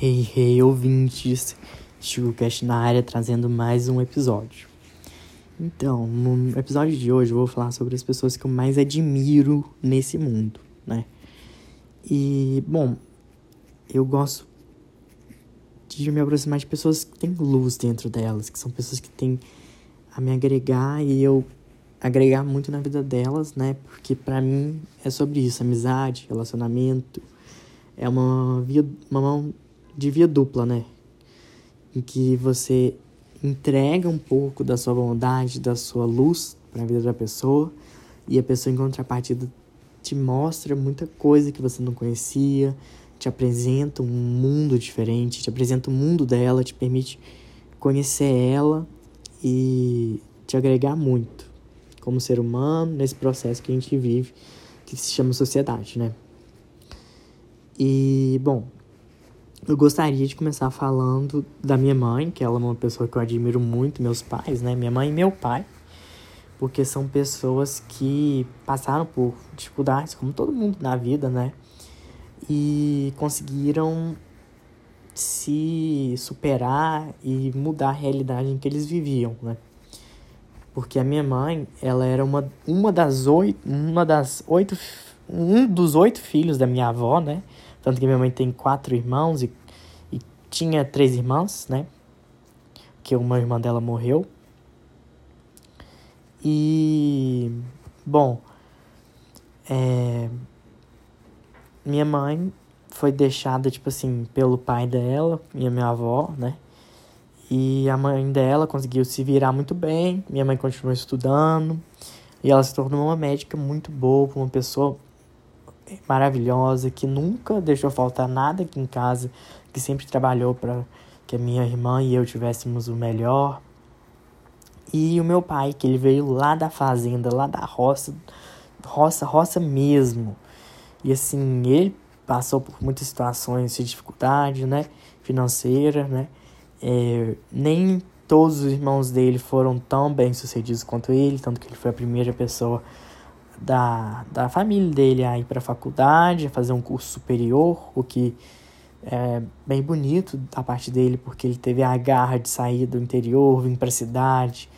Hey, hey, ouvintes! ChicoCast na área trazendo mais um episódio. Então, no episódio de hoje eu vou falar sobre as pessoas que eu mais admiro nesse mundo, né? E, bom, eu gosto de me aproximar de pessoas que têm luz dentro delas, que são pessoas que têm a me agregar e eu agregar muito na vida delas, né? Porque para mim é sobre isso, amizade, relacionamento. É uma via, uma mão de via dupla, né? Em que você entrega um pouco da sua bondade, da sua luz para a vida da pessoa e a pessoa em contrapartida te mostra muita coisa que você não conhecia, te apresenta um mundo diferente, te apresenta o mundo dela, te permite conhecer ela e te agregar muito como ser humano nesse processo que a gente vive, que se chama sociedade, né? E, bom, eu gostaria de começar falando da minha mãe, que ela é uma pessoa que eu admiro muito, meus pais, né? Minha mãe e meu pai, porque são pessoas que passaram por dificuldades, como todo mundo na vida, né? E conseguiram se superar e mudar a realidade em que eles viviam, né? Porque a minha mãe, ela era uma, uma das oito, uma das oito, um dos oito filhos da minha avó, né? Tanto que minha mãe tem quatro irmãos e, e tinha três irmãs, né? Que uma irmã dela morreu. E, bom, é, minha mãe foi deixada, tipo assim, pelo pai dela e a minha avó, né? E a mãe dela conseguiu se virar muito bem. Minha mãe continuou estudando. E ela se tornou uma médica muito boa, uma pessoa maravilhosa, que nunca deixou faltar nada aqui em casa, que sempre trabalhou para que a minha irmã e eu tivéssemos o melhor. E o meu pai, que ele veio lá da fazenda, lá da roça, roça, roça mesmo. E assim, ele passou por muitas situações de dificuldade, né, financeira, né, é, nem todos os irmãos dele foram tão bem sucedidos quanto ele, tanto que ele foi a primeira pessoa da, da família dele a ir para a faculdade, a fazer um curso superior, o que é bem bonito da parte dele, porque ele teve a garra de sair do interior, vir para a cidade,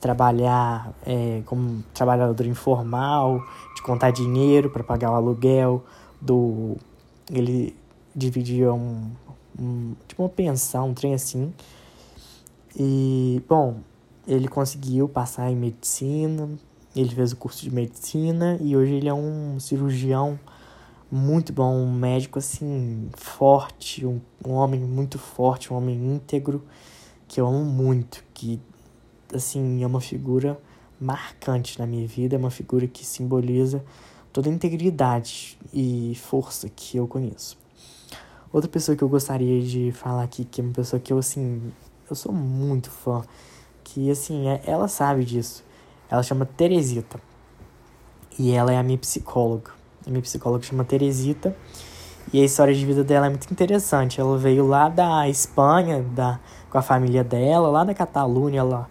trabalhar é, como trabalhador informal, de contar dinheiro para pagar o aluguel, do ele dividia um, um, tipo uma pensão, um trem assim. E, bom, ele conseguiu passar em medicina, ele fez o curso de medicina e hoje ele é um cirurgião muito bom, um médico assim, forte, um, um homem muito forte, um homem íntegro, que eu amo muito, que assim, é uma figura marcante na minha vida, é uma figura que simboliza toda a integridade e força que eu conheço. Outra pessoa que eu gostaria de falar aqui, que é uma pessoa que eu, assim, eu sou muito fã, que, assim, é, ela sabe disso. Ela chama Teresita. E ela é a minha psicóloga. A minha psicóloga chama Teresita. E a história de vida dela é muito interessante. Ela veio lá da Espanha, da, com a família dela, lá da Catalunha. Ela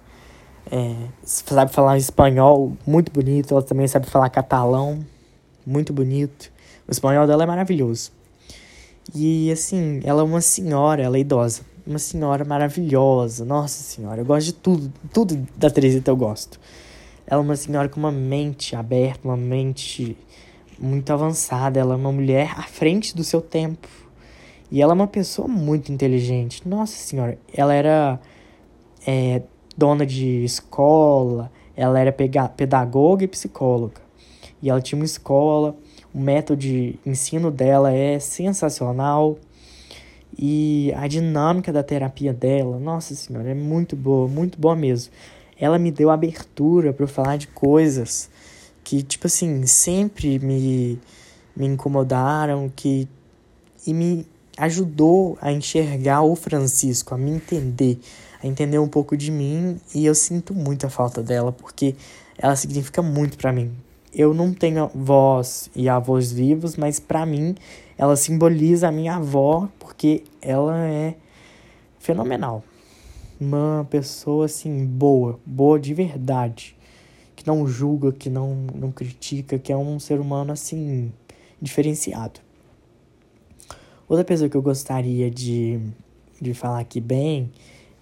é, sabe falar espanhol muito bonito. Ela também sabe falar catalão muito bonito. O espanhol dela é maravilhoso. E assim, ela é uma senhora, ela é idosa. Uma senhora maravilhosa. Nossa senhora, eu gosto de tudo. Tudo da Teresita eu gosto. Ela é uma senhora com uma mente aberta, uma mente muito avançada. Ela é uma mulher à frente do seu tempo. E ela é uma pessoa muito inteligente. Nossa senhora, ela era é, dona de escola, ela era pedagoga e psicóloga. E ela tinha uma escola o método de ensino dela é sensacional. E a dinâmica da terapia dela, nossa senhora, é muito boa, muito boa mesmo. Ela me deu abertura para falar de coisas que, tipo assim, sempre me, me incomodaram, que e me ajudou a enxergar o Francisco, a me entender, a entender um pouco de mim, e eu sinto muita falta dela, porque ela significa muito para mim eu não tenho voz e avós vivos, mas para mim ela simboliza a minha avó porque ela é fenomenal. Uma pessoa assim boa, boa de verdade, que não julga, que não não critica, que é um ser humano assim diferenciado. Outra pessoa que eu gostaria de, de falar aqui bem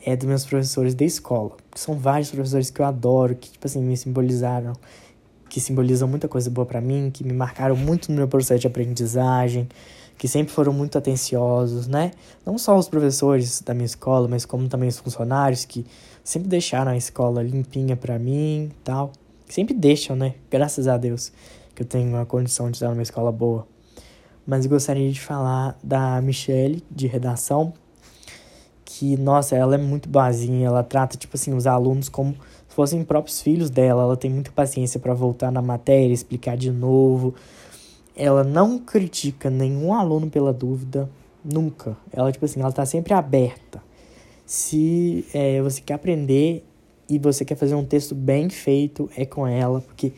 é dos meus professores da escola. São vários professores que eu adoro, que, tipo assim, me simbolizaram, que simbolizam muita coisa boa para mim, que me marcaram muito no meu processo de aprendizagem, que sempre foram muito atenciosos, né? Não só os professores da minha escola, mas como também os funcionários que sempre deixaram a escola limpinha para mim, tal. Sempre deixam, né? Graças a Deus que eu tenho uma condição de estar numa escola boa. Mas gostaria de falar da Michelle, de redação, que, nossa, ela é muito boazinha, ela trata, tipo assim, os alunos como se fossem próprios filhos dela, ela tem muita paciência para voltar na matéria, explicar de novo, ela não critica nenhum aluno pela dúvida, nunca. Ela, tipo assim, ela tá sempre aberta. Se é, você quer aprender e você quer fazer um texto bem feito, é com ela, porque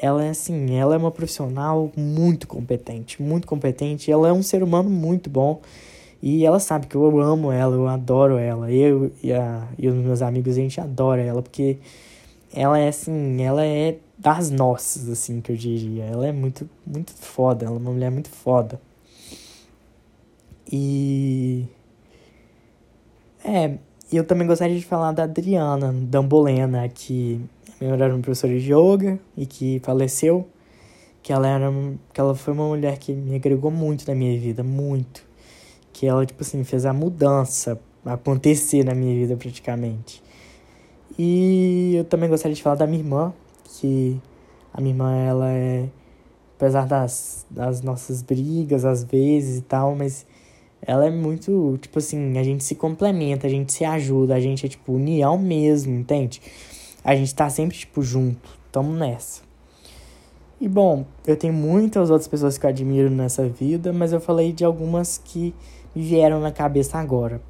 ela é assim, ela é uma profissional muito competente, muito competente, ela é um ser humano muito bom. E ela sabe que eu amo ela, eu adoro ela. Eu e, a, e os meus amigos, a gente adora ela, porque ela é assim, ela é das nossas, assim, que eu diria. Ela é muito, muito foda, ela é uma mulher muito foda. E. É, eu também gostaria de falar da Adriana Dambolena, que era uma professora de yoga e que faleceu. Que ela, era, que ela foi uma mulher que me agregou muito na minha vida, muito. Que ela, tipo assim, fez a mudança acontecer na minha vida praticamente. E eu também gostaria de falar da minha irmã, que a minha irmã, ela é, apesar das, das nossas brigas às vezes e tal, mas ela é muito, tipo assim, a gente se complementa, a gente se ajuda, a gente é, tipo, união mesmo, entende? A gente tá sempre, tipo, junto, tamo nessa. E, bom, eu tenho muitas outras pessoas que eu admiro nessa vida, mas eu falei de algumas que me vieram na cabeça agora.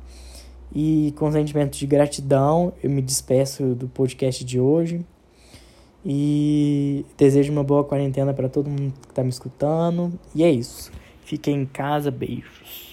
E com sentimento de gratidão, eu me despeço do podcast de hoje. E desejo uma boa quarentena para todo mundo que está me escutando. E é isso. Fiquem em casa, beijos.